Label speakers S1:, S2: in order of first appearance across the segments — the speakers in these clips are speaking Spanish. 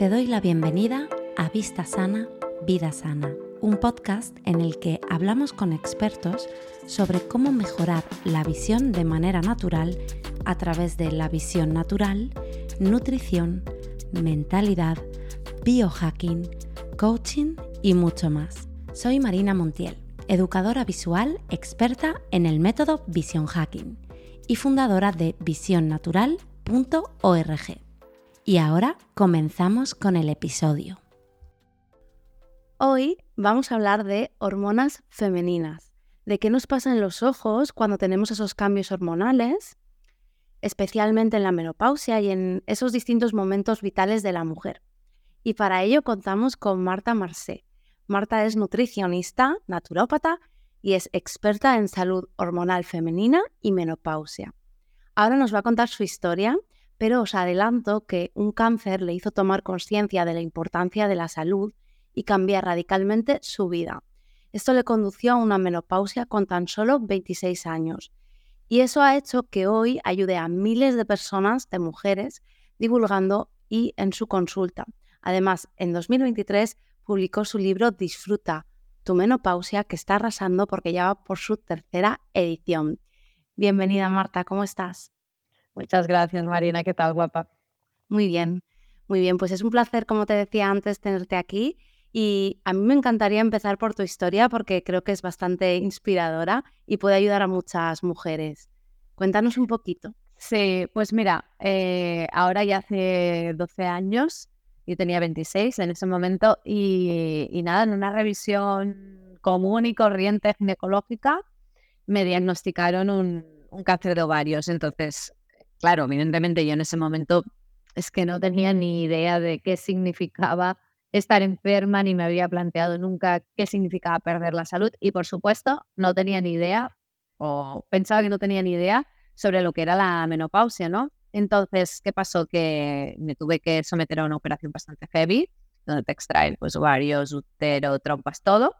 S1: Te doy la bienvenida a Vista Sana, Vida Sana, un podcast en el que hablamos con expertos sobre cómo mejorar la visión de manera natural a través de la visión natural, nutrición, mentalidad, biohacking, coaching y mucho más. Soy Marina Montiel, educadora visual experta en el método Vision Hacking y fundadora de visionnatural.org. Y ahora comenzamos con el episodio. Hoy vamos a hablar de hormonas femeninas, de qué nos pasa en los ojos cuando tenemos esos cambios hormonales, especialmente en la menopausia y en esos distintos momentos vitales de la mujer. Y para ello contamos con Marta Marcé. Marta es nutricionista, naturópata y es experta en salud hormonal femenina y menopausia. Ahora nos va a contar su historia pero os adelanto que un cáncer le hizo tomar conciencia de la importancia de la salud y cambiar radicalmente su vida. Esto le condució a una menopausia con tan solo 26 años. Y eso ha hecho que hoy ayude a miles de personas, de mujeres, divulgando y en su consulta. Además, en 2023 publicó su libro Disfruta, tu menopausia, que está arrasando porque ya va por su tercera edición. Bienvenida Marta, ¿cómo estás?
S2: Muchas gracias, Marina. ¿Qué tal, guapa?
S1: Muy bien, muy bien. Pues es un placer, como te decía antes, tenerte aquí. Y a mí me encantaría empezar por tu historia porque creo que es bastante inspiradora y puede ayudar a muchas mujeres. Cuéntanos un poquito.
S2: Sí, pues mira, eh, ahora ya hace 12 años, y tenía 26 en ese momento, y, y nada, en una revisión común y corriente ginecológica me diagnosticaron un, un cáncer de ovarios. Entonces, claro, evidentemente yo en ese momento es que no tenía ni idea de qué significaba estar enferma, ni me había planteado nunca qué significaba perder la salud y por supuesto no tenía ni idea o pensaba que no tenía ni idea sobre lo que era la menopausia, ¿no? Entonces, ¿qué pasó? Que me tuve que someter a una operación bastante heavy, donde te extraen pues ovarios, útero, trompas, todo.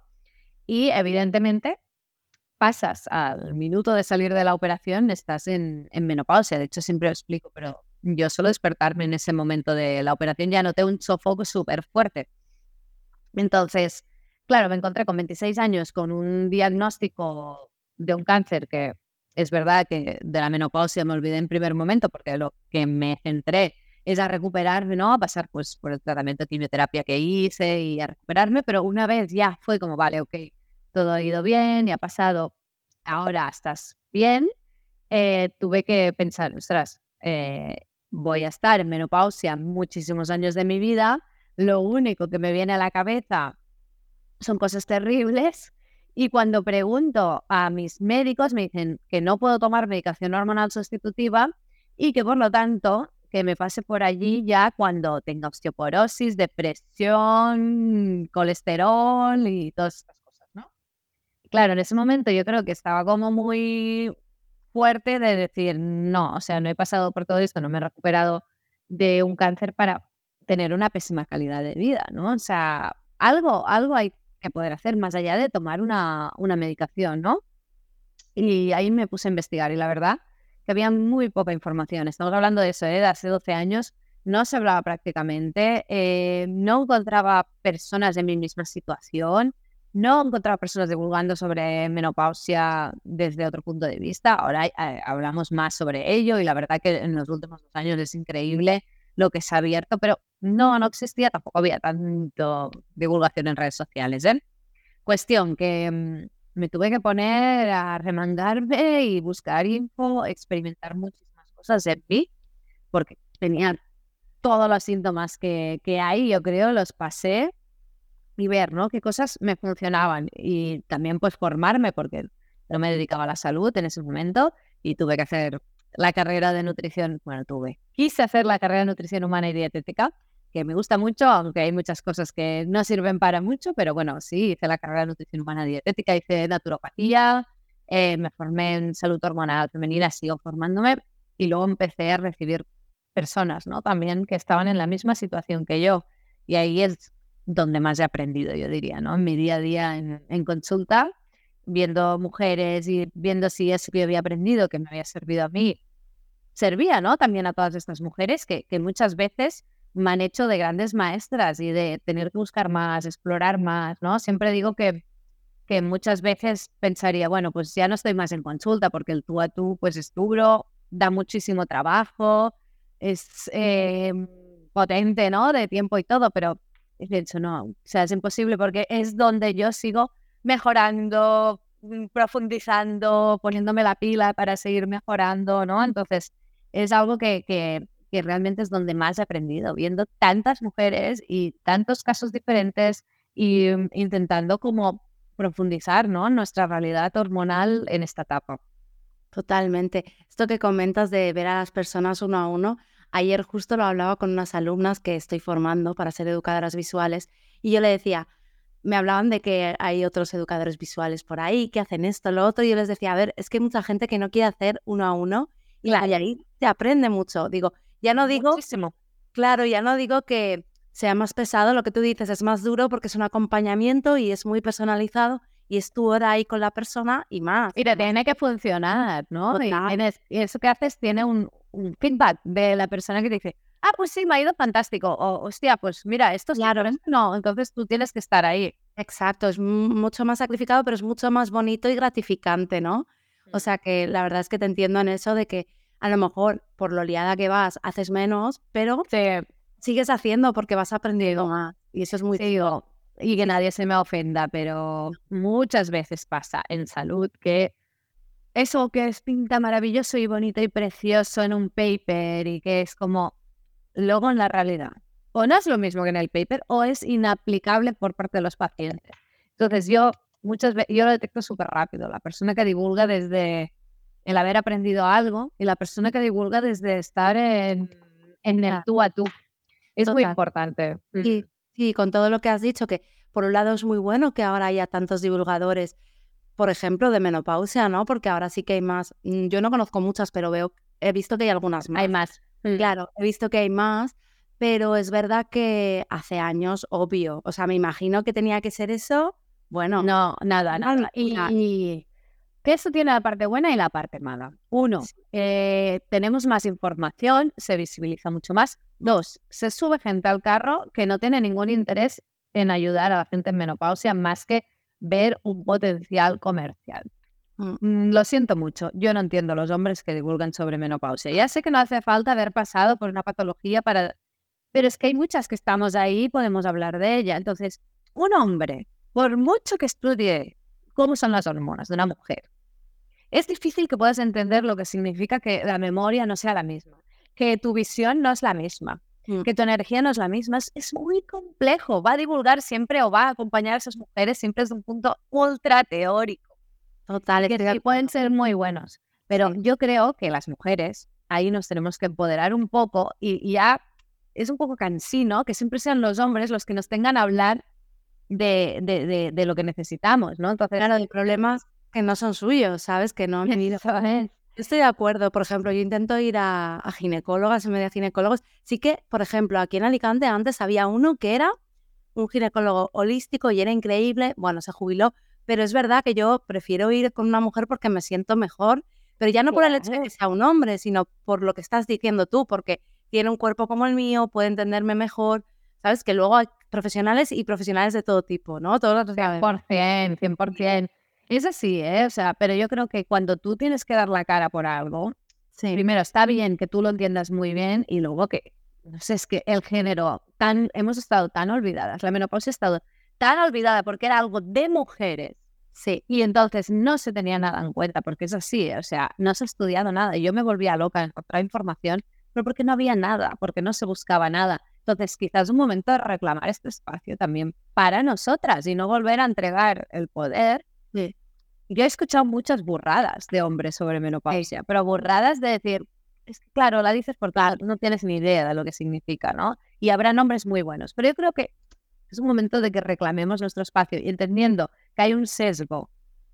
S2: Y evidentemente pasas al minuto de salir de la operación, estás en, menopausia. De hecho, siempre lo explico, pero yo solo despertarme en ese momento de la operación ya noté un sofoco súper fuerte. Entonces, claro, me encontré con 26 años con un diagnóstico de un cáncer que es verdad que de la menopausia me olvidé en primer momento porque lo que me centré es a recuperarme, ¿no? A pasar pues por el tratamiento de quimioterapia que hice y a recuperarme, pero una vez ya fue como, vale, ok, todo ha ido bien y ha pasado, ahora estás bien, eh, tuve que pensar, ostras, eh, voy a estar en menopausia muchísimos años de mi vida, lo único que me viene a la cabeza son cosas terribles y cuando pregunto a mis médicos me dicen que no puedo tomar medicación hormonal sustitutiva y que por lo tanto que me pase por allí ya cuando tenga osteoporosis, depresión, colesterol y todas estas claro, en ese momento yo creo que estaba como muy fuerte de decir, no, o sea, no he pasado por todo esto, no me he recuperado de un cáncer para tener una pésima calidad de vida, ¿no? O sea, algo, algo hay que poder hacer más allá de tomar una, una medicación, ¿no? Y ahí me puse a investigar y la verdad que había muy poca información. Estamos hablando de eso, ¿eh? de hace 12 años, no se hablaba prácticamente, eh, no encontraba personas de mi misma situación, no encontraba personas divulgando sobre menopausia desde otro punto de vista. Ahora eh, hablamos más sobre ello y la verdad que en los últimos dos años es increíble lo que se ha abierto, pero no, no existía, tampoco había tanto divulgación en redes sociales. ¿eh? Cuestión que mm, me tuve que poner a remangarme y buscar info, experimentar muchísimas cosas en mí, porque tenía todos los síntomas que hay, yo creo, los pasé y ver, ¿no? Qué cosas me funcionaban y también pues formarme porque no me dedicaba a la salud en ese momento y tuve que hacer la carrera de nutrición, bueno, tuve, quise hacer la carrera de nutrición humana y dietética, que me gusta mucho, aunque hay muchas cosas que no sirven para mucho, pero bueno, sí, hice la carrera de nutrición humana y dietética, hice naturopatía, eh, me formé en salud hormonal femenina, sigo formándome y luego empecé a recibir personas, ¿no? También que estaban en la misma situación que yo. Y ahí es donde más he aprendido, yo diría, ¿no? En mi día a día en, consulta, viendo mujeres y viendo si eso que yo había aprendido, que me había servido a mí, servía, ¿no? También a todas estas mujeres que, que muchas veces me han hecho de grandes maestras y de tener que buscar más, explorar más, ¿no? Siempre digo que, que muchas veces pensaría, bueno, pues ya no estoy más en consulta porque el tú a tú pues es duro, da muchísimo trabajo, es eh, potente, ¿no? De tiempo y todo, pero de hecho no, o sea, es imposible porque es donde yo sigo mejorando, mm, profundizando, poniéndome la pila para seguir mejorando, ¿no? Entonces, es algo que, que, que realmente es donde más he aprendido, viendo tantas mujeres y tantos casos diferentes y mm, intentando como profundizar, ¿no? Nuestra realidad hormonal en esta etapa.
S1: Totalmente. Esto que comentas de ver a las personas uno a uno, ayer justo lo hablaba con unas alumnas que estoy formando para ser educadoras visuales y yo le decía, me hablaban de que hay otros educadores visuales por ahí que hacen esto, lo otro, y yo les decía, a ver, es que hay mucha gente que no quiere hacer uno a uno y ahí te aprende mucho. Digo, ya no digo,
S2: Muchísimo.
S1: claro, ya no digo que sea más pesado, lo que tú dices es más duro porque es un acompañamiento y es muy personalizado y es tu hora ahí con la persona y más.
S2: Y te tiene que funcionar, ¿no? Y, tienes- y eso que haces tiene un, un feedback de la persona que te dice, ah, pues sí, me ha ido fantástico. O, hostia, pues mira, esto sí,
S1: Claro.
S2: no. Entonces tú tienes que estar ahí.
S1: Exacto, es mu- mucho más sacrificado, pero es mucho más bonito y gratificante, ¿no? O sea que la verdad es que te entiendo en eso de que a lo mejor por lo liada que vas haces menos, pero
S2: Sí,
S1: sigues haciendo porque vas aprendiendo más. Y eso es muy...
S2: sí, y que nadie se me ofenda, pero muchas veces pasa en salud que eso que es pinta maravilloso y bonito y precioso en un paper y que es como luego en la realidad. O no es lo mismo que en el paper o es inaplicable por parte de los pacientes. Entonces yo muchas veces, yo lo detecto súper rápido. La persona que divulga desde el haber aprendido algo y la persona que divulga desde estar en, en el tú a tú. Es muy importante.
S1: Sí, sí, con todo lo que has dicho, que por un lado es muy bueno que ahora haya tantos divulgadores, por ejemplo, de menopausia, ¿no? Porque ahora sí que hay más. mm, Yo no conozco muchas, pero veo, he visto que hay algunas más.
S2: Hay más. Mm.
S1: Claro, he visto que hay más, pero es verdad que hace años, obvio. O sea, me imagino que tenía que ser eso. Bueno,
S2: No, nada, nada. Y, que eso tiene la parte buena y la parte mala. Uno,
S1: Sí.
S2: eh, tenemos más información, se visibiliza mucho más. Dos, se sube gente al carro que no tiene ningún interés en ayudar a la gente en menopausia más que ver un potencial comercial.
S1: Mm.
S2: Mm, Lo siento mucho, yo no entiendo los hombres que divulgan sobre menopausia. Ya sé que no hace falta haber pasado por una patología para... Pero es que hay muchas que estamos ahí y podemos hablar de ella. Entonces, un hombre, por mucho que estudie cómo son las hormonas de una mujer, es difícil que puedas entender lo que significa que la memoria no sea la misma, que tu visión no es la misma,
S1: Mm.
S2: que tu energía no es la misma. Es, es muy complejo. Va a divulgar siempre o va a acompañar a esas mujeres siempre desde un punto ultra teórico
S1: total,
S2: que
S1: de
S2: sí pueden ser muy buenos. Pero yo creo que las mujeres ahí nos tenemos que empoderar un poco y, y ya es un poco cansino que siempre sean los hombres los que nos tengan a hablar de, de, de- de lo que necesitamos, ¿no? Entonces,
S1: Claro, el problema es que no son suyos, ¿sabes? Que no han venido. Estoy de acuerdo. Por ejemplo, yo intento ir a, a ginecólogas en de ginecólogos. Sí que, por ejemplo, aquí en Alicante antes había uno que era un ginecólogo holístico y era increíble. Bueno, se jubiló, pero es verdad que yo prefiero ir con una mujer porque me siento mejor, pero ya no por el hecho de que sea un hombre, sino por lo que estás diciendo tú, porque tiene un cuerpo como el mío, puede entenderme mejor. Sabes que luego hay profesionales y profesionales de todo tipo, ¿no? Todos los
S2: 100%, 100%. Es así, ¿eh? O sea, pero yo creo que cuando tú tienes que dar la cara por algo,
S1: Sí.
S2: primero está bien que tú lo entiendas muy bien y luego que, no sé, es que el género, tan, hemos estado tan olvidadas, la menopausia ha estado tan olvidada porque era algo de mujeres
S1: Sí,
S2: y entonces no se tenía nada en cuenta porque es así, o sea, no se ha estudiado nada y yo me volvía loca en encontrar información, pero porque no había nada, porque no se buscaba nada. Entonces quizás es un momento de reclamar este espacio también para nosotras y no volver a entregar el poder. Yo he escuchado muchas burradas de hombres sobre menopausia, pero burradas de decir, es que claro, la dices porque no tienes ni idea de lo que significa, ¿no? Y habrá nombres muy buenos, pero yo creo que es un momento de que reclamemos nuestro espacio y entendiendo que hay un sesgo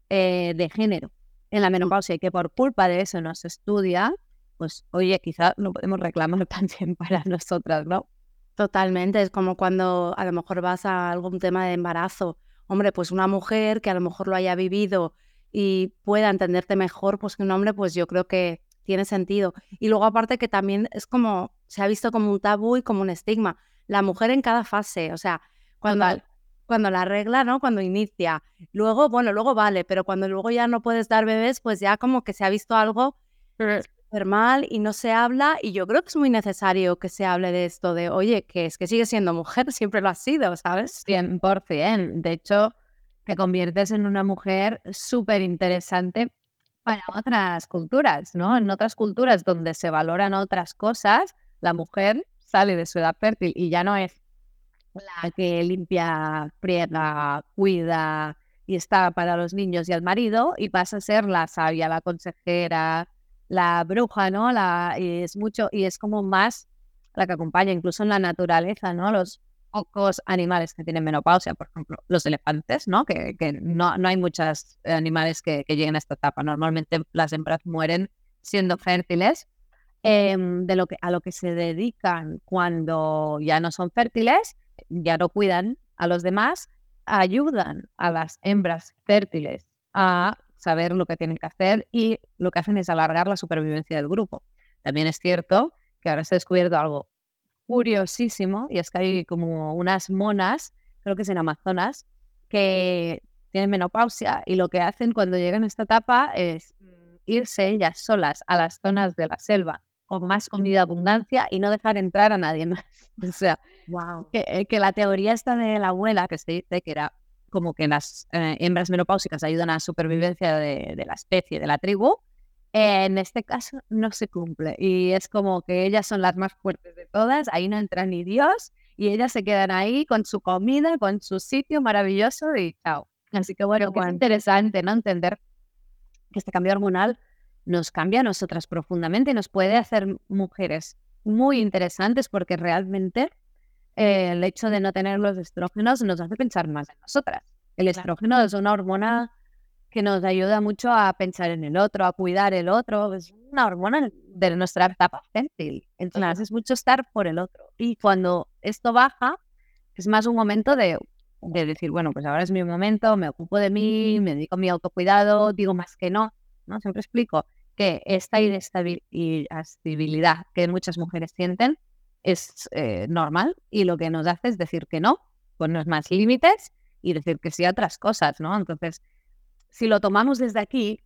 S2: eh, de género en la menopausia y que por culpa de eso no se estudia, pues oye, quizás lo podemos reclamar también para nosotras, ¿no?
S1: Totalmente, es como cuando a lo mejor vas a algún tema de embarazo. Hombre, pues una mujer que a lo mejor lo haya vivido y pueda entenderte mejor, pues que un hombre, pues yo creo que tiene sentido. Y luego aparte que también es como, se ha visto como un tabú y como un estigma. La mujer en cada fase, o sea, cuando, cuando la regla, ¿no? Cuando inicia. Luego, bueno, luego vale, pero cuando luego ya no puedes dar bebés, pues ya como que se ha visto algo mal y no se habla y yo creo que es muy necesario que se hable de esto, de, oye, que es que sigue siendo mujer, siempre lo ha sido, ¿sabes?
S2: 100%. De hecho, te conviertes en una mujer súper interesante para otras culturas, ¿no? En otras culturas donde se valoran otras cosas, la mujer sale de su edad fértil y ya no es la que limpia, priega, cuida y está para los niños y el marido y pasa a ser la sabia, la consejera, la bruja, ¿no? La, y es mucho, y es como más la que acompaña, incluso en la naturaleza, ¿no? Los pocos animales que tienen menopausia, por ejemplo, los elefantes, ¿no? Que, que no, no, hay muchos animales que, que, lleguen a esta etapa. Normalmente las hembras mueren siendo fértiles. Em, de lo que, a lo que se dedican cuando ya no son fértiles, ya no cuidan a los demás, ayudan a las hembras fértiles a saber lo que tienen que hacer y lo que hacen es alargar la supervivencia del grupo. También es cierto que ahora se ha descubierto algo curiosísimo y es que hay como unas monas, creo que es en Amazonas, que tienen menopausia y lo que hacen cuando llegan a esta etapa es irse ellas solas a las zonas de la selva con más comida abundancia y no dejar entrar a nadie más. O sea,
S1: wow.
S2: que, eh, que la teoría esta de la abuela que se dice que era como que las eh, hembras menopáusicas ayudan a la supervivencia de, de, la especie, de la tribu, en este caso no se cumple. Y es como que ellas son las más fuertes de todas, ahí no entra ni Dios, y ellas se quedan ahí con su comida, con su sitio maravilloso y chao. Así que bueno, es interesante no entender que este cambio hormonal nos cambia a nosotras profundamente y nos puede hacer mujeres muy interesantes porque realmente eh, el hecho de no tener los estrógenos nos hace pensar más en nosotras. El estrógeno es una hormona que nos ayuda mucho a pensar en el otro, a cuidar el otro. Es una hormona de nuestra etapa fértil. Entonces es mucho estar por el otro. Y cuando esto baja, es más un momento de, de decir, bueno, pues ahora es mi momento, me ocupo de mí, me dedico a mi autocuidado, digo más que no. ¿no? Siempre explico que esta inestabilidad que muchas mujeres sienten es eh, normal y lo que nos hace es decir que no, ponernos más límites y decir que sí a otras cosas, ¿no? Entonces, si lo tomamos desde aquí,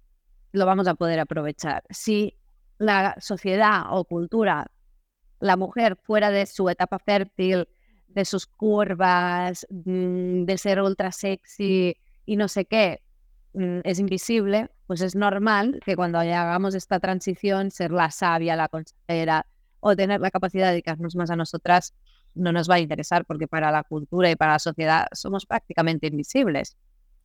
S2: lo vamos a poder aprovechar. Si la sociedad o cultura, la mujer fuera de su etapa fértil, de sus curvas, mm, de ser ultra sexy y no sé qué, mm, es invisible, pues es normal que cuando hagamos esta transición, ser la sabia, la consejera, o tener la capacidad de dedicarnos más a nosotras no nos va a interesar porque para la cultura y para la sociedad somos prácticamente invisibles.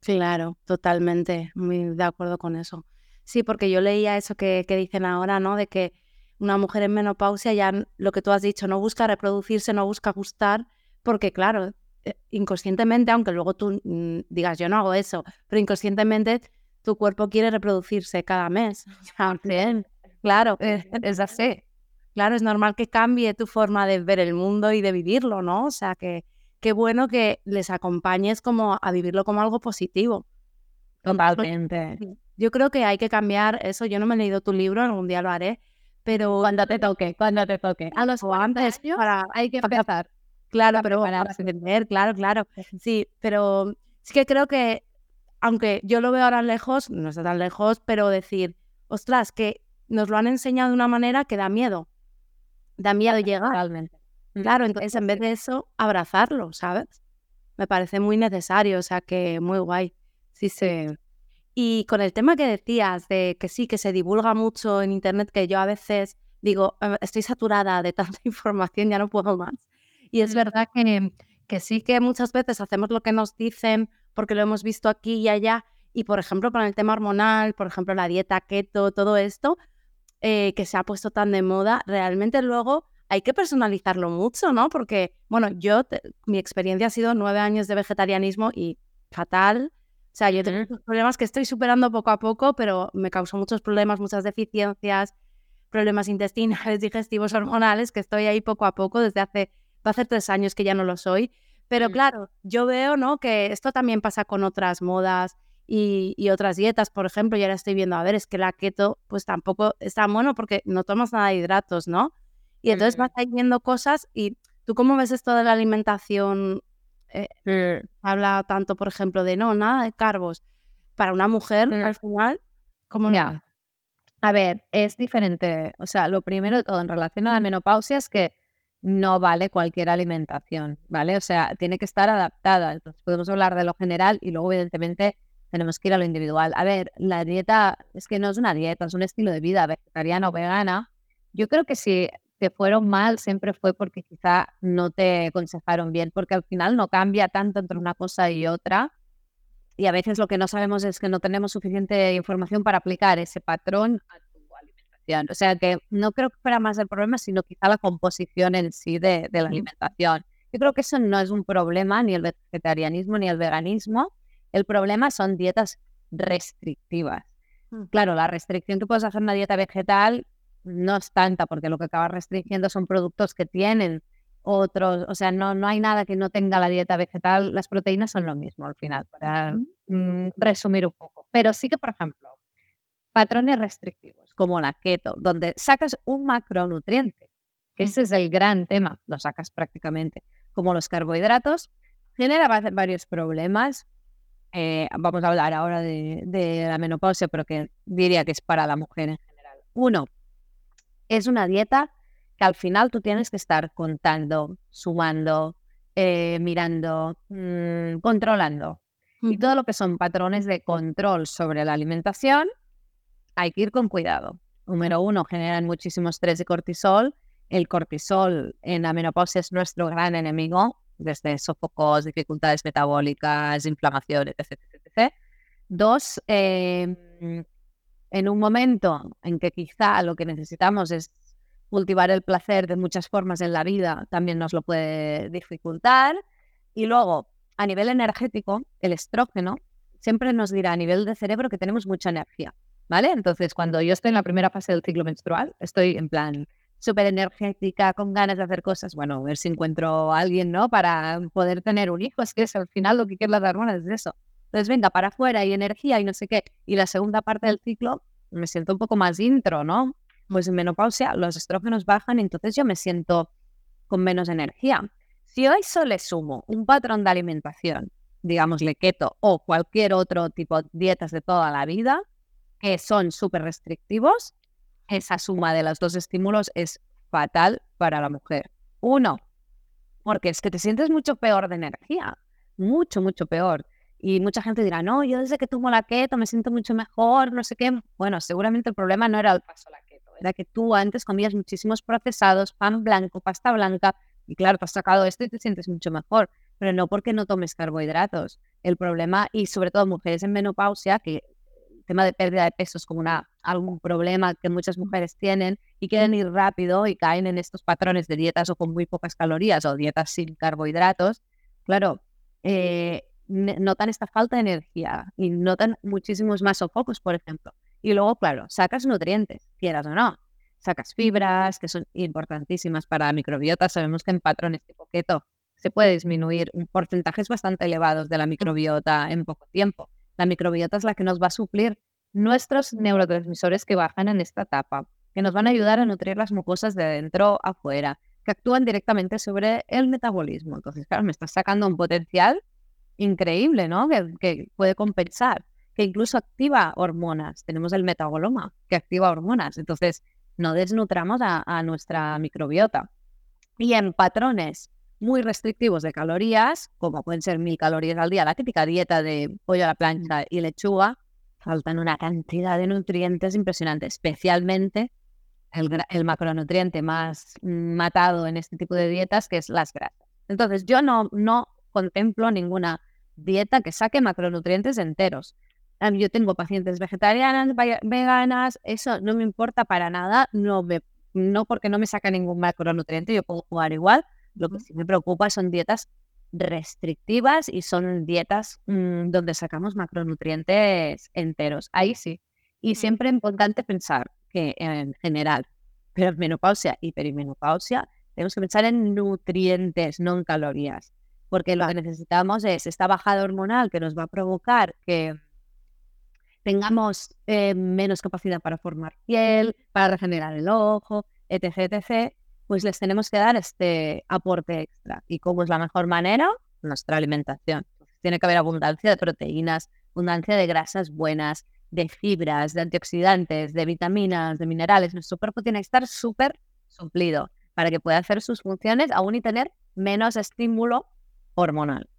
S1: Claro, totalmente, muy de acuerdo con eso. Sí, porque yo leía eso que, que dicen ahora, ¿no? De que una mujer en menopausia ya lo que tú has dicho, no busca reproducirse, no busca gustar, porque claro, eh, inconscientemente, aunque luego tú mm, digas yo no hago eso, pero inconscientemente tu cuerpo quiere reproducirse cada mes.
S2: Bien,
S1: claro, es así claro, es normal que cambie tu forma de ver el mundo y de vivirlo, ¿no? O sea, que qué bueno que les acompañes como a vivirlo como algo positivo.
S2: Totalmente.
S1: Yo creo que hay que cambiar eso. Yo no me he leído tu libro, algún día lo haré, pero...
S2: Cuando te toque, cuando te toque.
S1: A los antes
S2: para, hay que empezar.
S1: Claro, pero para entender, claro, claro. Sí, pero sí que creo que, aunque yo lo veo ahora lejos, no está tan lejos, pero decir, ostras, que nos lo han enseñado de una manera que da miedo da miedo llegar.
S2: Realmente.
S1: Mm, claro, entonces en vez de eso, abrazarlo, ¿sabes? Me parece muy necesario, o sea que muy guay. Sí, sí. Y con el tema que decías de que sí, que se divulga mucho en Internet, que yo a veces digo, ah, estoy saturada de tanta información, ya no puedo más. Y es verdad que, que sí que muchas veces hacemos lo que nos dicen porque lo hemos visto aquí y allá. Y por ejemplo, con el tema hormonal, por ejemplo, la dieta keto, todo esto, eh, que se ha puesto tan de moda, realmente luego hay que personalizarlo mucho, ¿no? Porque, bueno, yo, mi experiencia ha sido nueve años de vegetarianismo y fatal. O sea, yo tengo problemas que estoy superando poco a poco, pero me causó muchos problemas, muchas deficiencias, problemas intestinales, digestivos, hormonales, que estoy ahí poco a poco desde hace, va a hacer tres años que ya no lo soy. Pero claro, yo veo, ¿no? Que esto también pasa con otras modas y, otras dietas, por ejemplo, y ahora estoy viendo, a ver, es que la keto pues tampoco está bueno porque no tomas nada de hidratos, ¿no? Y entonces vas ahí viendo cosas y tú cómo ves esto de la alimentación, eh, habla tanto, por ejemplo, de no, nada de carbos. Para una mujer, al final, ¿cómo
S2: ya. A ver, es diferente. O sea, lo primero de todo en relación a la menopausia es que no vale cualquier alimentación, ¿vale? O sea, tiene que estar adaptada. Entonces, podemos hablar de lo general y luego, evidentemente, tenemos que ir a lo individual. A ver, la dieta es que no es una dieta, es un estilo de vida vegetariana o vegana. Yo creo que si te fueron mal siempre fue porque quizá no te aconsejaron bien, porque al final no cambia tanto entre una cosa y otra. Y a veces lo que no sabemos es que no tenemos suficiente información para aplicar ese patrón a tu alimentación. O sea que no creo que fuera más el problema, sino quizá la composición en sí de, de la alimentación. Yo creo que eso no es un problema, ni el vegetarianismo ni el veganismo, el problema son dietas restrictivas. Mm. Claro, la restricción que puedes hacer en una dieta vegetal no es tanta, porque lo que acabas restringiendo son productos que tienen otros, o sea, no, no hay nada que no tenga la dieta vegetal, las proteínas son lo mismo al final, para mm, resumir un poco. Pero sí que, por ejemplo, patrones restrictivos, como la keto, donde sacas un macronutriente, que ese es el gran tema, lo sacas prácticamente, como los carbohidratos, genera varios problemas, eh, vamos a hablar ahora de, la menopausia, pero que diría que es para la mujer en general. Uno, es una dieta que al final tú tienes que estar contando, sumando, eh, mirando, mm, controlando. Y todo lo que son patrones de control sobre la alimentación, hay que ir con cuidado. Número uno, generan muchísimo estrés y cortisol. El cortisol en la menopausia es nuestro gran enemigo desde sofocos, dificultades metabólicas, inflamaciones, etc. Dos, em, en un momento en que quizá lo que necesitamos es cultivar el placer de muchas formas en la vida, también nos lo puede dificultar. Y luego, a nivel energético, el estrógeno siempre nos dirá a nivel de cerebro que tenemos mucha energía, ¿vale? Entonces, cuando yo estoy en la primera fase del ciclo menstrual, estoy en plan, súper energética, con ganas de hacer cosas. Bueno, a ver si encuentro a alguien, ¿no? Para poder tener un hijo. Es que es al final lo que quieren las hormonas es eso. Entonces, venga, para afuera y energía y no sé qué. Y la segunda parte del ciclo me siento un poco más intro, ¿no? Pues en menopausia los estrógenos bajan, entonces yo me siento con menos energía. Si a eso le sumo un patrón de alimentación, digámosle keto o cualquier otro tipo de dietas de toda la vida, que son súper restrictivos, esa suma de los dos estímulos es fatal para la mujer. Uno, porque es que te sientes mucho peor de energía, mucho, mucho peor. Y mucha gente dirá, no, yo desde que tomo la keto me siento mucho mejor, no sé qué. Bueno, seguramente el problema no era el paso a la keto, era que tú antes comías muchísimos procesados, pan blanco, pasta blanca, y claro, te has sacado esto y te sientes mucho mejor, pero no porque no tomes carbohidratos. El problema, y sobre todo mujeres en menopausia, que tema de pérdida de peso es como una, algún problema que muchas mujeres tienen y quieren ir rápido y caen en estos patrones de dietas o con muy pocas calorías o dietas sin carbohidratos, claro, eh, notan esta falta de energía y notan muchísimos más sofocos, por ejemplo. Y luego, claro, sacas nutrientes, quieras o no. Sacas fibras, que son importantísimas para la microbiota. Sabemos que en patrones tipo keto se puede disminuir porcentajes bastante elevados de la microbiota en poco tiempo. La microbiota es la que nos va a suplir nuestros neurotransmisores que bajan en esta etapa, que nos van a ayudar a nutrir las mucosas de dentro a afuera, que actúan directamente sobre el metabolismo. Entonces, claro, me estás sacando un potencial increíble, ¿no? Que, puede compensar, que incluso activa hormonas. Tenemos el metaboloma que activa hormonas. Entonces, no desnutramos a, a nuestra microbiota. Y en patrones muy restrictivos de calorías, como pueden ser mil calorías al día, la típica dieta de pollo a la plancha y lechuga, faltan una cantidad de nutrientes impresionante, especialmente el, macronutriente más matado en este tipo de dietas, que es las grasas. Entonces, yo no, no contemplo ninguna dieta que saque macronutrientes enteros. Yo tengo pacientes vegetarianas, veganas, eso no me importa para nada, no, me, no porque no me saca ningún macronutriente, yo puedo jugar igual, lo que sí me preocupa son dietas restrictivas y son dietas mm, donde sacamos macronutrientes enteros. Ahí sí. Y siempre es importante pensar que en general, pero menopausia y perimenopausia, tenemos que pensar en nutrientes, no en calorías. Porque lo que necesitamos es esta bajada hormonal que nos va a provocar que tengamos eh, menos capacidad para formar piel, para regenerar el ojo, etc., etc., pues les tenemos que dar este aporte extra. ¿Y cómo es la mejor manera? Nuestra alimentación. Tiene que haber abundancia de proteínas, abundancia de grasas buenas, de fibras, de antioxidantes, de vitaminas, de minerales. Nuestro cuerpo tiene que estar súper suplido para que pueda hacer sus funciones aún y tener menos estímulo hormonal.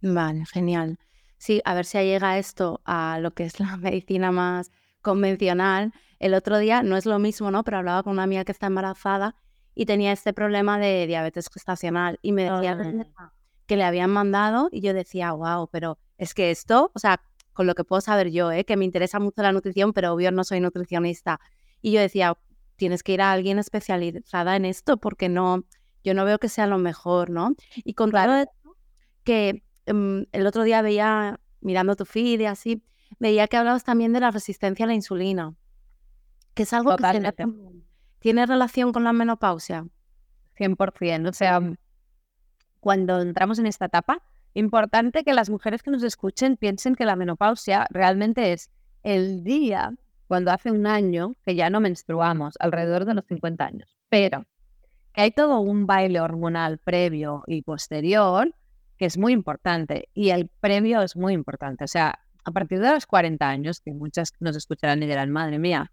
S1: Vale, genial. Sí, a ver si llega esto a lo que es la medicina más convencional. El otro día no es lo mismo, ¿no? Pero hablaba con una amiga que está embarazada y tenía este problema de diabetes gestacional y me decía que le habían mandado y yo decía, wow, pero es que esto, o sea, con lo que puedo saber yo, ¿eh? que me interesa mucho la nutrición, pero obvio no soy nutricionista. Y yo decía, tienes que ir a alguien especializada en esto porque no, yo no veo que sea lo mejor, ¿no? Y con claro. Que em, el otro día veía, mirando tu feed y así, veía que hablabas también de la resistencia a la insulina, que es algo que ¿Tiene relación con la menopausia?
S2: 100%. O sea, cuando entramos en esta etapa, importante que las mujeres que nos escuchen piensen que la menopausia realmente es el día cuando hace un año que ya no menstruamos, alrededor de los 50 años. Pero que hay todo un baile hormonal previo y posterior que es muy importante. Y el previo es muy importante. O sea, a partir de los 40 años, que muchas nos escucharán y dirán, madre mía,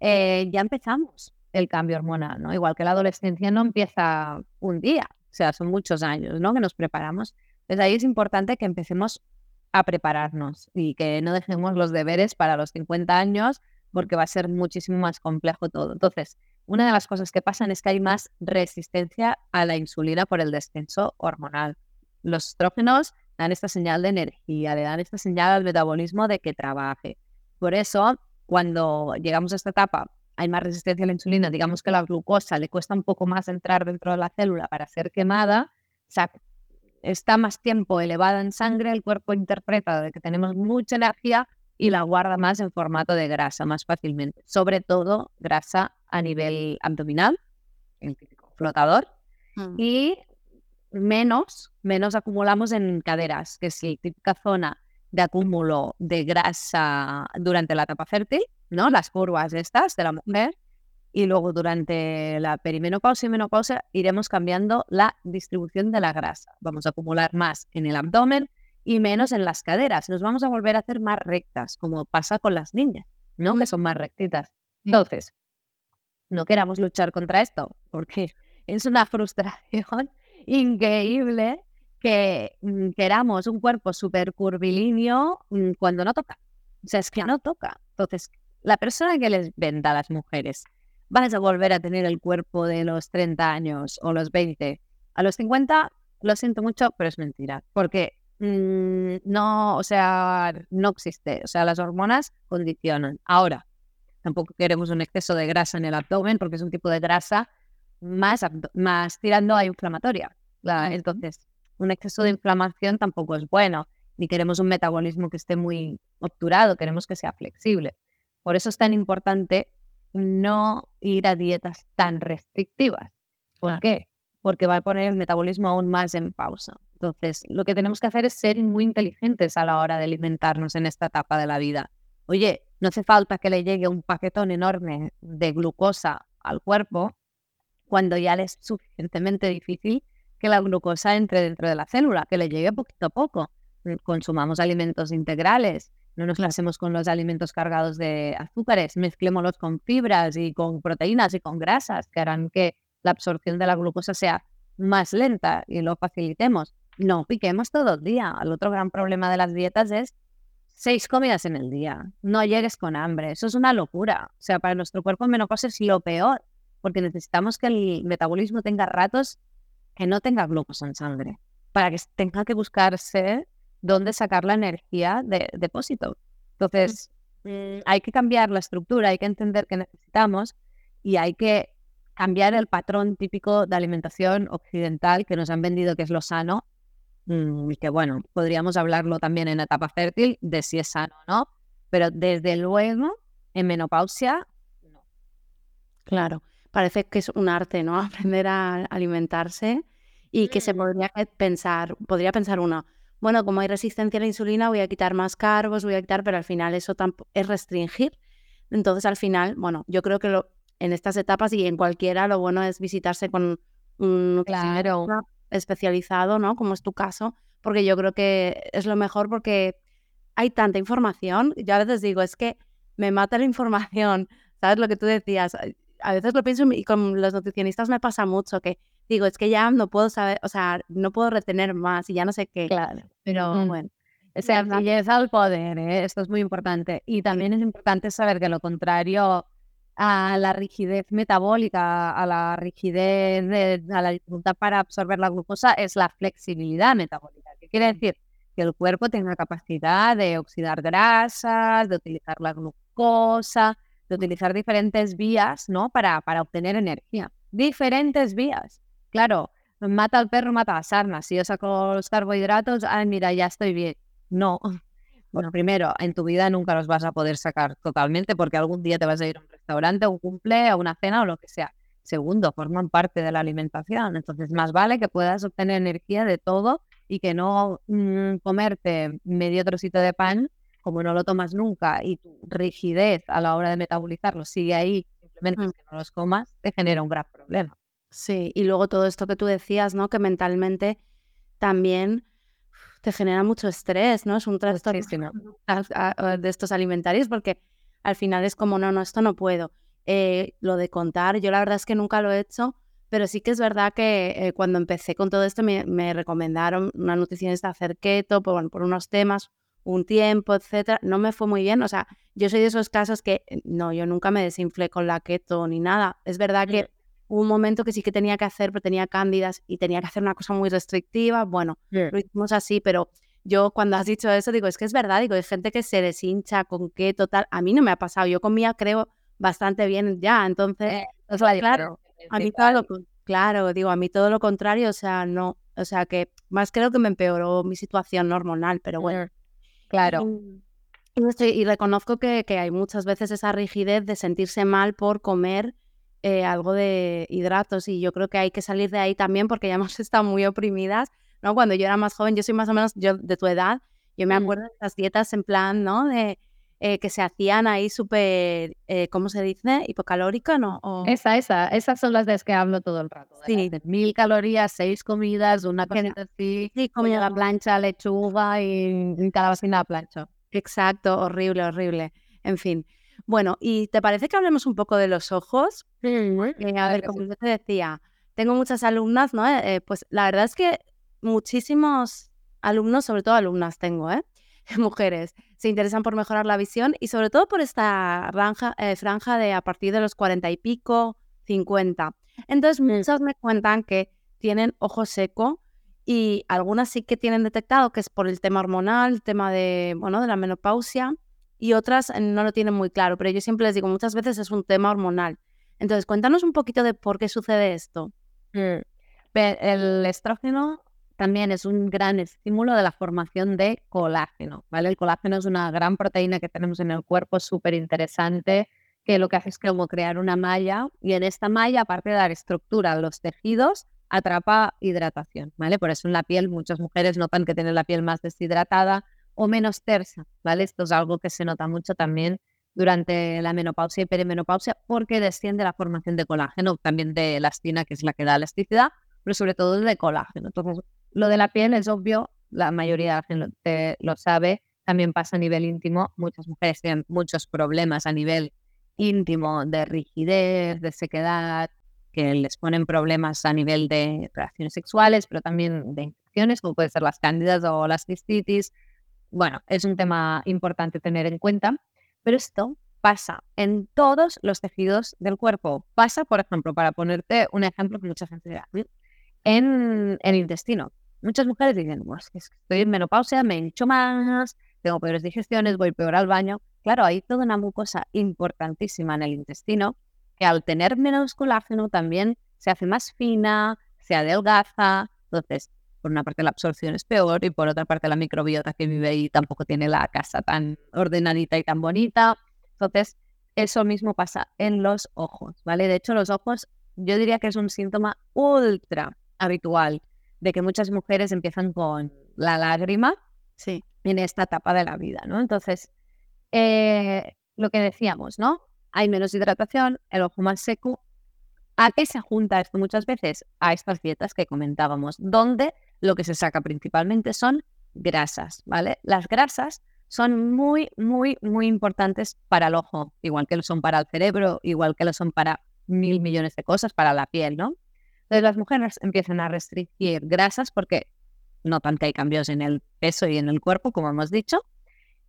S2: eh, ya empezamos el cambio hormonal, ¿no? Igual que la adolescencia no empieza un día, o sea, son muchos años, ¿no? Que nos preparamos. Entonces ahí es importante que empecemos a prepararnos y que no dejemos los deberes para los 50 años porque va a ser muchísimo más complejo todo. Entonces, una de las cosas que pasan es que hay más resistencia a la insulina por el descenso hormonal. Los estrógenos dan esta señal de energía, le dan esta señal al metabolismo de que trabaje. Por eso, cuando llegamos a esta etapa hay más resistencia a la insulina, digamos que la glucosa le cuesta un poco más entrar dentro de la célula para ser quemada, o sea, está más tiempo elevada en sangre, el cuerpo interpreta de que tenemos mucha energía y la guarda más en formato de grasa, más fácilmente. Sobre todo grasa a nivel abdominal, el típico flotador, mm. y menos, menos acumulamos en caderas, que es la típica zona de acúmulo de grasa durante la etapa fértil, ¿no? Las curvas estas de la mujer. Y luego durante la perimenopausia y menopausia iremos cambiando la distribución de la grasa. Vamos a acumular más en el abdomen y menos en las caderas. Nos vamos a volver a hacer más rectas, como pasa con las niñas, ¿no? Que son más rectitas. Entonces, no queramos luchar contra esto, porque es una frustración increíble que mm, queramos un cuerpo súper curvilíneo mm, cuando no toca. O sea, es que no toca. Entonces, la persona que les venda a las mujeres, vas a volver a tener el cuerpo de los 30 años o los 20. A los 50, lo siento mucho, pero es mentira. Porque mm, no, o sea, no existe. O sea, las hormonas condicionan. Ahora, tampoco queremos un exceso de grasa en el abdomen porque es un tipo de grasa más, más tirando a inflamatoria. entonces, un exceso de inflamación tampoco es bueno, ni queremos un metabolismo que esté muy obturado, queremos que sea flexible. Por eso es tan importante no ir a dietas tan restrictivas. ¿Por qué? Porque va a poner el metabolismo aún más en pausa. Entonces, lo que tenemos que hacer es ser muy inteligentes a la hora de alimentarnos en esta etapa de la vida. Oye, no hace falta que le llegue un paquetón enorme de glucosa al cuerpo cuando ya le es suficientemente difícil que la glucosa entre dentro de la célula, que le llegue poquito a poco. Mm, consumamos alimentos integrales, no nos hacemos con los alimentos cargados de azúcares, mezclémoslos con fibras y con proteínas y con grasas que harán que la absorción de la glucosa sea más lenta y lo facilitemos. No piquemos todo el día. El otro gran problema de las dietas es seis comidas en el día. No llegues con hambre. Eso es una locura. O sea, para nuestro cuerpo menopausia es lo peor, porque necesitamos que el metabolismo tenga ratos que no tenga glucosa en sangre, para que tenga que buscarse dónde sacar la energía de depósito. Entonces, mm, hay que cambiar la estructura, hay que entender que necesitamos y hay que cambiar el patrón típico de alimentación occidental que nos han vendido que es lo sano mm, y que bueno, podríamos hablarlo también en etapa fértil de si es sano o no, pero desde luego en menopausia no.
S1: Claro parece que es un arte, ¿no? Aprender a alimentarse y que se mm. podría pensar, podría pensar uno, bueno, como hay resistencia a la insulina, voy a quitar más carbos, voy a quitar, pero al final eso es restringir. Entonces, al final, bueno, yo creo que lo, en estas etapas y en cualquiera, lo bueno es visitarse con un
S2: claro.
S1: especializado, ¿no? Como es tu caso, porque yo creo que es lo mejor porque hay tanta información. Yo a veces digo, es que me mata la información, ¿sabes? Lo que tú decías. A veces lo pienso y con los nutricionistas me pasa mucho que digo, es que ya no puedo saber, o sea, no puedo retener más y ya no sé qué.
S2: Claro.
S1: Pero bueno.
S2: O sea, belleza al poder, ¿eh? esto es muy importante. Y también es importante saber que lo contrario a la rigidez metabólica, a la rigidez, de, a la dificultad para absorber la glucosa, es la flexibilidad metabólica. ¿Qué quiere decir? Que el cuerpo tenga capacidad de oxidar grasas, de utilizar la glucosa, de utilizar diferentes vías, ¿no? Para, para obtener energía. Diferentes vías. Claro, mata al perro, mata a las sarnas. Si yo saco los carbohidratos, ay, mira, ya estoy bien. No. Bueno, primero, en tu vida nunca los vas a poder sacar totalmente porque algún día te vas a ir a un restaurante, a un cumple, a una cena o lo que sea. Segundo, forman parte de la alimentación. Entonces, más vale que puedas obtener energía de todo y que no mm, comerte medio trocito de pan, como no lo tomas nunca y tu rigidez a la hora de metabolizarlo sigue ahí, simplemente mm. que no los comas, te genera un gran problema.
S1: Sí, y luego todo esto que tú decías, ¿no? Que mentalmente también te genera mucho estrés, ¿no? Es un trastorno de estos alimentarios porque al final es como, no, no, esto no puedo. Eh, lo de contar, yo la verdad es que nunca lo he hecho, pero sí que es verdad que eh, cuando empecé con todo esto me, recomendaron una nutricionista hacer keto por, por unos temas, un tiempo, etcétera. No me fue muy bien, o sea, yo soy de esos casos que eh, no, yo nunca me desinflé con la keto ni nada. Es verdad que hubo un momento que sí que tenía que hacer, pero tenía cándidas y tenía que hacer una cosa muy restrictiva. Bueno, lo hicimos así, pero yo cuando has dicho eso digo, es que es verdad, digo, hay gente que se deshincha con qué total. A mí no me ha pasado, yo comía creo bastante bien ya, entonces,
S2: eh, claro,
S1: a mí todo lo, claro, digo, a mí todo lo contrario, o sea, no, o sea, que más creo que me empeoró mi situación hormonal, pero bueno.
S2: Claro.
S1: Y, y reconozco que, que hay muchas veces esa rigidez de sentirse mal por comer eh, algo de hidratos y yo creo que hay que salir de ahí también porque ya hemos estado muy oprimidas, ¿no? Cuando yo era más joven, yo soy más o menos yo de tu edad, yo me mm. acuerdo de estas dietas en plan, ¿no? De eh, que se hacían ahí súper, eh, ¿cómo se dice? Hipocalórica, ¿no?
S2: Esa, esa, esas son las de las que hablo todo el rato.
S1: Sí.
S2: De mil calorías, seis comidas, una cosita así,
S1: sí, comida
S2: la plancha, lechuga y, y calabacina a plancha.
S1: Exacto, horrible, horrible. En fin. Bueno, ¿y te parece que hablemos un poco de los ojos?
S2: Eh,
S1: a ver, como yo te decía, tengo muchas alumnas, ¿no? Eh, pues la verdad es que muchísimos alumnos, sobre todo alumnas tengo, ¿eh? Mujeres, se interesan por mejorar la visión y sobre todo por esta eh, franja de a partir de los cuarenta y pico, cincuenta. Entonces, muchas me cuentan que tienen ojo seco y algunas sí que tienen detectado que es por el tema hormonal, el tema de, bueno, de la menopausia y otras no lo tienen muy claro, pero yo siempre les digo, muchas veces es un tema hormonal. Entonces, cuéntanos un poquito de por qué sucede esto.
S2: Mm, el estrógeno también es un gran estímulo de la formación de colágeno, ¿vale? El colágeno es una gran proteína que tenemos en el cuerpo, súper interesante, que lo que hace es como crear una malla y en esta malla, aparte de dar estructura a los tejidos, atrapa hidratación, ¿vale? Por eso en la piel muchas mujeres notan que tienen la piel más deshidratada o menos tersa, ¿vale? Esto es algo que se nota mucho también durante la menopausia y perimenopausia porque desciende la formación de colágeno, también de elastina, que es la que da elasticidad, pero sobre todo de colágeno. Entonces, lo de la piel es obvio, la mayoría de la gente lo sabe, también pasa a nivel íntimo. Muchas mujeres tienen muchos problemas a nivel íntimo de rigidez, de sequedad, que les ponen problemas a nivel de relaciones sexuales, pero también de infecciones, como pueden ser las cándidas o las cistitis, bueno, es un tema importante tener en cuenta, pero esto pasa en todos los tejidos del cuerpo. Pasa, por ejemplo, para ponerte un ejemplo que mucha gente dirá, en el intestino. Muchas mujeres dicen, estoy en menopausia, me hincho más, tengo peores digestiones, voy peor al baño. Claro, hay toda una mucosa importantísima en el intestino que al tener menos colágeno también se hace más fina, se adelgaza. Entonces, por una parte la absorción es peor y por otra parte la microbiota que vive ahí tampoco tiene la casa tan ordenadita y tan bonita. Entonces, eso mismo pasa en los ojos, ¿vale? De hecho, los ojos yo diría que es un síntoma ultra habitual de que muchas mujeres empiezan con la lágrima
S1: Sí.
S2: en esta etapa de la vida, ¿no? Entonces, eh, lo que decíamos, ¿no? Hay menos hidratación, el ojo más seco. ¿A qué se junta esto muchas veces? A estas dietas que comentábamos, donde lo que se saca principalmente son grasas, ¿vale? Las grasas son muy, muy, muy importantes para el ojo, igual que lo son para el cerebro, igual que lo son para mil millones de cosas, para la piel, ¿no? Entonces las mujeres empiezan a restringir grasas porque notan que hay cambios en el peso y en el cuerpo, como hemos dicho,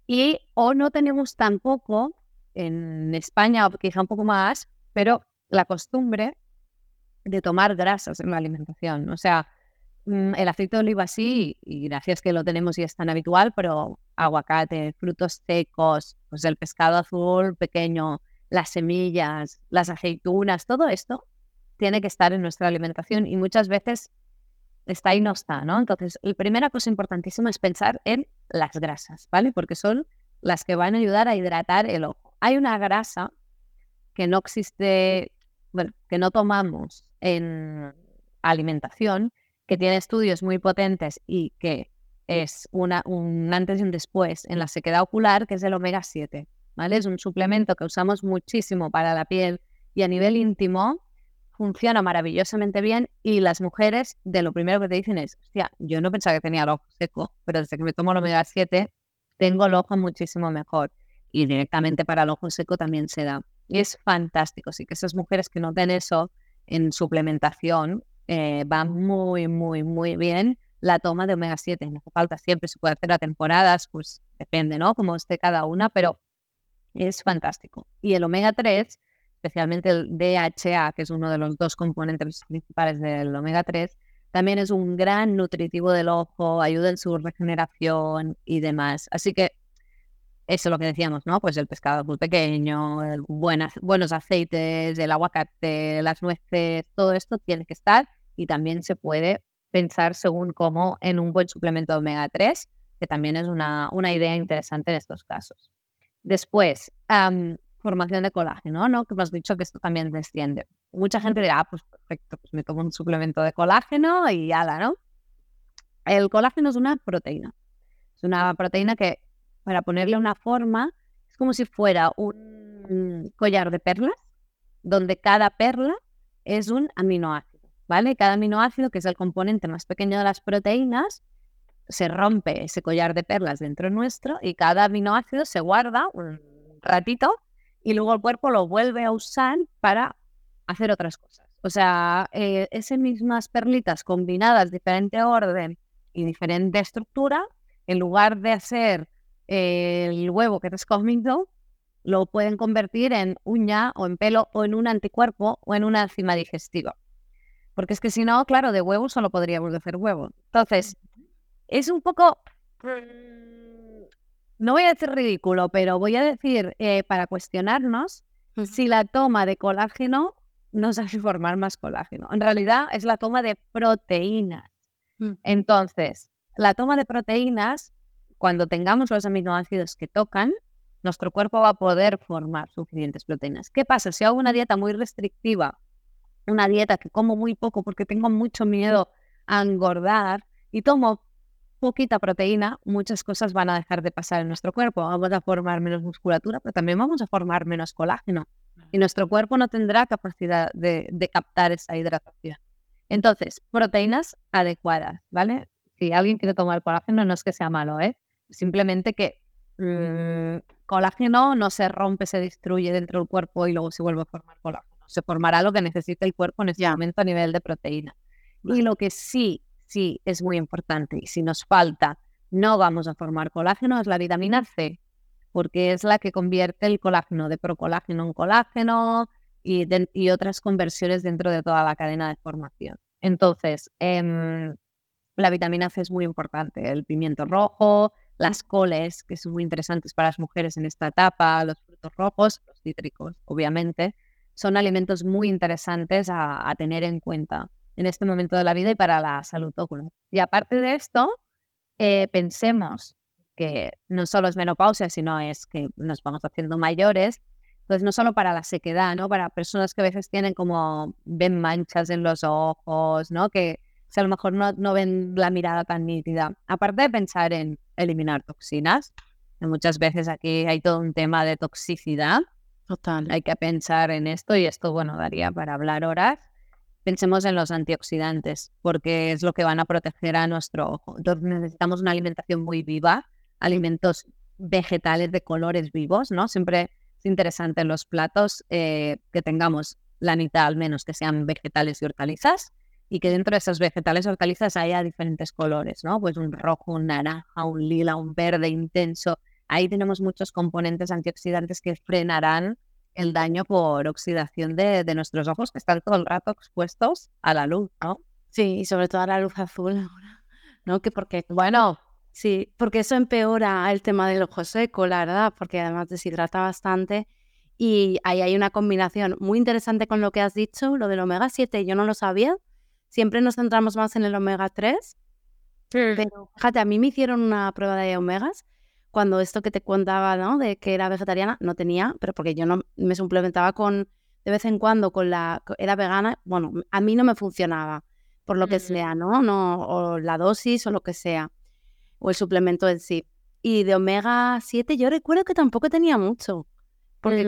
S2: y o no tenemos tampoco en España, o quizá un poco más, pero la costumbre de tomar grasas en la alimentación. O sea, mm, el aceite de oliva sí, y gracias que lo tenemos y es tan habitual, pero aguacate, frutos secos, pues el pescado azul pequeño, las semillas, las aceitunas, todo esto tiene que estar en nuestra alimentación y muchas veces está y no está, ¿no? Entonces, la primera cosa importantísima es pensar en las grasas, ¿vale? Porque son las que van a ayudar a hidratar el ojo. Hay una grasa que no existe, bueno, que no tomamos en alimentación, que tiene estudios muy potentes y que es una, un antes y un después en la sequedad ocular, que es el omega 7, ¿vale? Es un suplemento que usamos muchísimo para la piel y a nivel íntimo funciona maravillosamente bien y las mujeres de lo primero que te dicen es, hostia, yo no pensaba que tenía el ojo seco, pero desde que me tomo el omega 7 tengo el ojo muchísimo mejor y directamente para el ojo seco también se da. Y es fantástico, sí que esas mujeres que noten eso en suplementación eh, va muy, muy, muy bien la toma de omega 7. No hace falta siempre, se puede hacer a temporadas, pues depende, ¿no? Como esté cada una, pero es fantástico. Y el omega 3 especialmente el DHA, que es uno de los dos componentes principales del omega 3, también es un gran nutritivo del ojo, ayuda en su regeneración y demás. Así que eso es lo que decíamos, ¿no? Pues el pescado muy pequeño, buenos aceites, el aguacate, las nueces, todo esto tiene que estar y también se puede pensar según cómo en un buen suplemento de omega 3, que también es una, una idea interesante en estos casos. Después, formación de colágeno, ¿no? Que hemos dicho que esto también desciende. Mucha gente dirá, ah, pues perfecto, pues me tomo un suplemento de colágeno y ala, ¿no? El colágeno es una proteína. Es una proteína que, para ponerle una forma, es como si fuera un collar de perlas, donde cada perla es un aminoácido, ¿vale? Cada aminoácido, que es el componente más pequeño de las proteínas, se rompe ese collar de perlas dentro nuestro y cada aminoácido se guarda un ratito y luego el cuerpo lo vuelve a usar para hacer otras cosas. O sea, eh, esas mismas perlitas combinadas, diferente orden y diferente estructura, en lugar de hacer eh, el huevo que te has comido, lo pueden convertir en uña o en pelo o en un anticuerpo o en una enzima digestiva. Porque es que si no, claro, de huevo solo podríamos hacer huevo. Entonces, es un poco no voy a decir ridículo, pero voy a decir eh, para cuestionarnos si la toma de colágeno nos hace formar más colágeno. En realidad es la toma de proteínas. Mm. Entonces, la toma de proteínas, cuando tengamos los aminoácidos que tocan, nuestro cuerpo va a poder formar suficientes proteínas. ¿Qué pasa? Si hago una dieta muy restrictiva, una dieta que como muy poco porque tengo mucho miedo a engordar y tomo poquita proteína, muchas cosas van a dejar de pasar en nuestro cuerpo. Vamos a formar menos musculatura, pero también vamos a formar menos colágeno. Y nuestro cuerpo no tendrá capacidad de, captar esa hidratación. Entonces, proteínas adecuadas, ¿vale? Si alguien quiere tomar colágeno, no es que sea malo, ¿eh? Simplemente que mm, colágeno no se rompe, se destruye dentro del cuerpo y luego se vuelve a formar colágeno. Se formará lo que necesita el cuerpo en ese momento a nivel de proteína. Y lo que sí sí es muy importante. Y si nos falta, no vamos a formar colágeno, es la vitamina C, porque es la que convierte el colágeno de procolágeno en colágeno y, otras conversiones dentro de toda la cadena de formación. Entonces, em, la vitamina C es muy importante. El pimiento rojo, las coles, que son muy interesantes para las mujeres en esta etapa, los frutos rojos, los cítricos, obviamente, son alimentos muy interesantes a tener en cuenta en este momento de la vida y para la salud ocular. Y aparte de esto, eh, pensemos que no solo es menopausia, sino es que nos vamos haciendo mayores. Entonces, no solo para la sequedad, ¿no? Para personas que a veces tienen como, ven manchas en los ojos, ¿no? Que si a lo mejor no, no ven la mirada tan nítida. Aparte de pensar en eliminar toxinas, muchas veces aquí hay todo un tema de toxicidad.
S1: Total.
S2: Hay que pensar en esto y esto, bueno, daría para hablar horas. Pensemos en los antioxidantes, porque es lo que van a proteger a nuestro ojo. Entonces necesitamos una alimentación muy viva, alimentos vegetales de colores vivos, ¿no? Siempre es interesante en los platos eh, que tengamos la mitad al menos que sean vegetales y hortalizas y que dentro de esos vegetales y hortalizas haya diferentes colores, ¿no? Pues un rojo, un naranja, un lila, un verde intenso. Ahí tenemos muchos componentes antioxidantes que frenarán el daño por oxidación de, de nuestros ojos que están todo el rato expuestos a la luz, ¿no?
S1: Sí, y sobre todo a la luz azul ahora, ¿no? Que porque, bueno, sí, porque eso empeora el tema del ojo seco, la verdad, porque además deshidrata bastante. Y ahí hay una combinación muy interesante con lo que has dicho, lo del omega 7, yo no lo sabía, siempre nos centramos más en el omega 3. Pero fíjate, a mí me hicieron una prueba de omegas cuando esto que te contaba, ¿no? De que era vegetariana, no tenía, pero porque yo no me suplementaba con, de vez en cuando, con la, era vegana, bueno, a mí no me funcionaba, por lo que sea, ¿no? no o la dosis o lo que sea, o el suplemento en sí. Y de omega 7 yo recuerdo que tampoco tenía mucho. Porque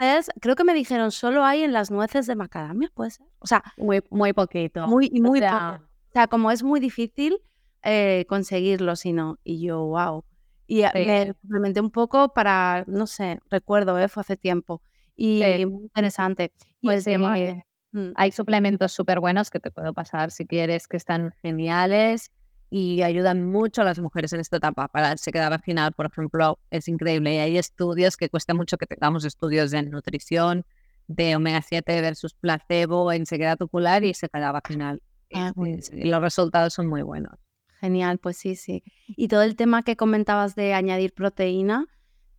S1: dices, creo que me dijeron solo hay en las nueces de macadamia, puede ser. O sea,
S2: muy, muy poquito.
S1: Muy, muy o sea, poco. O sea, como es muy difícil eh, conseguirlo, si no. Y yo, wow. Y me suplementé un poco para, no sé, recuerdo, eh, fue hace tiempo. Y muy interesante.
S2: Pues sí, mm. hay suplementos súper buenos que te puedo pasar si quieres, que están geniales y ayudan mucho a las mujeres en esta etapa. Para el sequedad vaginal, por ejemplo, es increíble. Y hay estudios que cuesta mucho que tengamos estudios de nutrición, de omega 7 versus placebo en sequedad ocular y sequedad vaginal. Ah, y los resultados son muy buenos.
S1: Genial, pues sí, sí. Y todo el tema que comentabas de añadir proteína,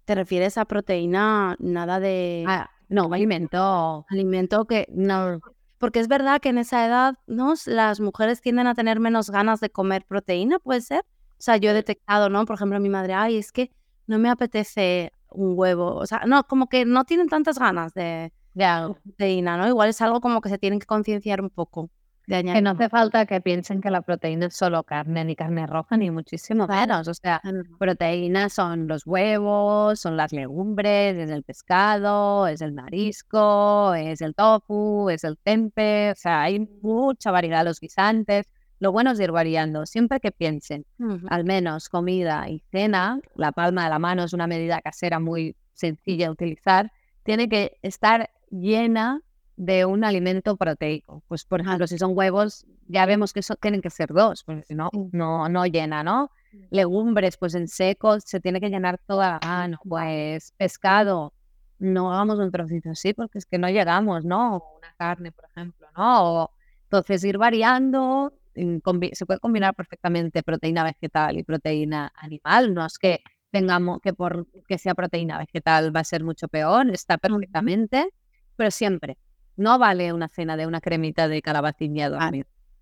S1: ¿te refieres a proteína nada de...
S2: Ah, no, alimento.
S1: Alimento que no, porque es verdad que en esa edad, ¿no? Las mujeres tienden a tener menos ganas de comer proteína, ¿puede ser? O sea, yo he detectado, ¿no? Por ejemplo, mi madre, ay, es que no me apetece un huevo. O sea, no, como que no tienen tantas ganas de, de proteína, ¿no? Igual es algo como que se tienen que concienciar un poco.
S2: Que no hace falta que piensen que la proteína es solo carne, ni carne roja, ni muchísimo menos. O sea, proteínas son los huevos, son las legumbres, es el pescado, es el marisco, es el tofu, es el tempe. O sea, hay mucha variedad de los guisantes. Lo bueno es ir variando. Siempre que piensen, al menos comida y cena, la palma de la mano es una medida casera muy sencilla de utilizar, tiene que estar llena de un alimento proteico. Pues, por ejemplo, si son huevos, ya vemos que eso tienen que ser dos, porque si no, no, no llena, ¿no? Legumbres, pues en seco se tiene que llenar toda la mano. Pues pescado, no hagamos un trocito así, porque es que no llegamos, ¿no? Una carne, por ejemplo, ¿no? entonces ir variando, se puede combinar perfectamente proteína vegetal y proteína animal, no es que tengamos que por que sea proteína vegetal va a ser mucho peor, está perfectamente, pero siempre no vale una cena de una cremita de calabacín y
S1: ah,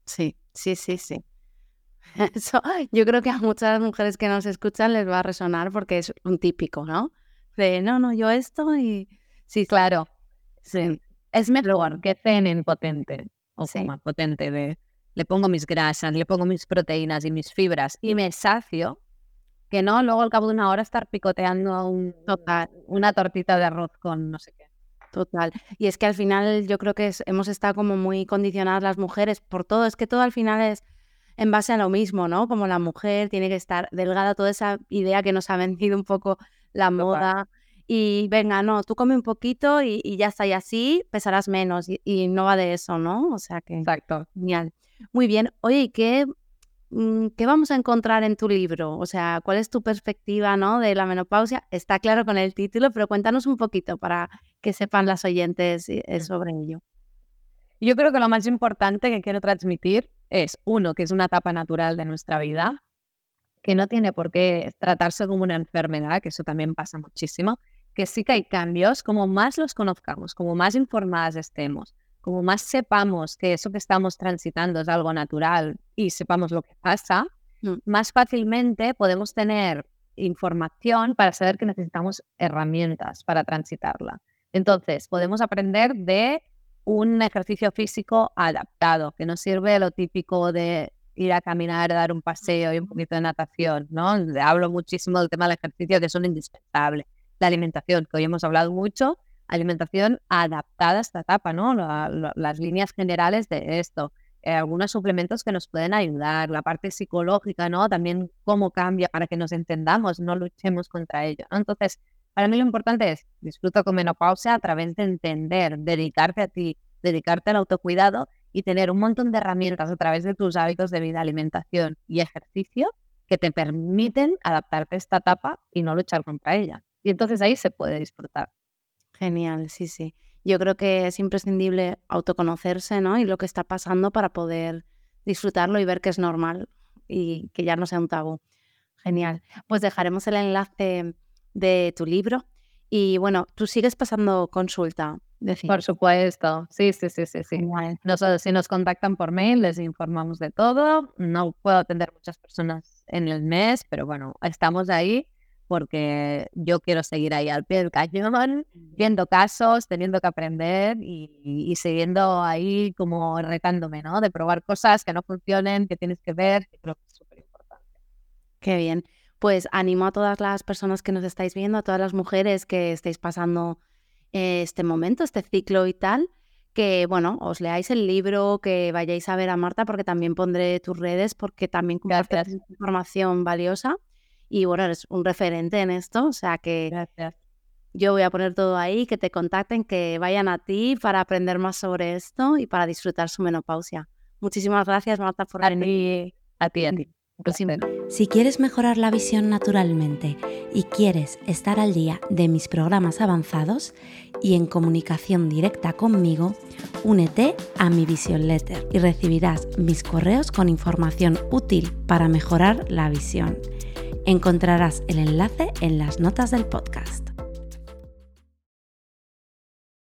S1: Sí, sí, sí, sí. Eso, yo creo que a muchas mujeres que nos escuchan les va a resonar porque es un típico, ¿no? De no, no, yo esto y
S2: sí, claro. Sí. Es mejor que cenen potente o sí. más potente de le pongo mis grasas, le pongo mis proteínas y mis fibras y me sacio que no luego al cabo de una hora estar picoteando un, una tortita de arroz con no sé qué.
S1: Total. Y es que al final yo creo que hemos estado como muy condicionadas las mujeres por todo. Es que todo al final es en base a lo mismo, ¿no? Como la mujer tiene que estar delgada, toda esa idea que nos ha vencido un poco la moda. Y venga, no, tú come un poquito y, ya está, y así pesarás menos. Y, no va de eso, ¿no? O sea que.
S2: Exacto.
S1: Genial. Muy bien. Oye, ¿y qué ¿qué vamos a encontrar en tu libro? O sea, ¿cuál es tu perspectiva ¿no? de la menopausia? Está claro con el título, pero cuéntanos un poquito para que sepan las oyentes eh, sobre ello.
S2: Yo creo que lo más importante que quiero transmitir es, uno, que es una etapa natural de nuestra vida, que no tiene por qué tratarse como una enfermedad, que eso también pasa muchísimo, que sí que hay cambios, como más los conozcamos, como más informadas estemos, como más sepamos que eso que estamos transitando es algo natural y sepamos lo que pasa, mm. más fácilmente podemos tener información para saber que necesitamos herramientas para transitarla. Entonces, podemos aprender de un ejercicio físico adaptado, que no sirve lo típico de ir a caminar, dar un paseo y un poquito de natación, ¿no? Hablo muchísimo del tema del ejercicio que son indispensables. La alimentación, que hoy hemos hablado mucho, alimentación adaptada a esta etapa, ¿no? las líneas generales de esto. Eh, algunos suplementos que nos pueden ayudar, la parte psicológica, ¿no? También cómo cambia para que nos entendamos, no luchemos contra ello. Entonces, para mí lo importante es disfruto con menopausia a través de entender, dedicarte a ti, dedicarte al autocuidado y tener un montón de herramientas a través de tus hábitos de vida, alimentación y ejercicio que te permiten adaptarte a esta etapa y no luchar contra ella. Y entonces ahí se puede disfrutar.
S1: Genial, sí, sí. Yo creo que es imprescindible autoconocerse, ¿no? Y lo que está pasando para poder disfrutarlo y ver que es normal y que ya no sea un tabú. Genial. Pues dejaremos el enlace de tu libro. Y bueno, tú sigues pasando consulta.
S2: Por supuesto, sí, sí, sí, sí, sí. Nosotros, si nos contactan por mail, les informamos de todo. No puedo atender muchas personas en el mes, pero bueno, estamos ahí porque yo quiero seguir ahí al pie del cañón, viendo casos, teniendo que aprender y, y, siguiendo ahí como retándome, ¿no? De probar cosas que no funcionen, que tienes que ver, que creo que es súper importante.
S1: Qué bien pues animo a todas las personas que nos estáis viendo, a todas las mujeres que estéis pasando eh, este momento, este ciclo y tal, que bueno, os leáis el libro, que vayáis a ver a Marta, porque también pondré tus redes, porque también compartes información valiosa. Y bueno, eres un referente en esto, o sea que
S2: Gracias.
S1: yo voy a poner todo ahí, que te contacten, que vayan a ti para aprender más sobre esto y para disfrutar su menopausia. Muchísimas gracias, Marta, por
S2: venir. A ti, a ti.
S3: Si quieres mejorar la visión naturalmente y quieres estar al día de mis programas avanzados y en comunicación directa conmigo, únete a mi Vision Letter y recibirás mis correos con información útil para mejorar la visión. Encontrarás el enlace en las notas del podcast.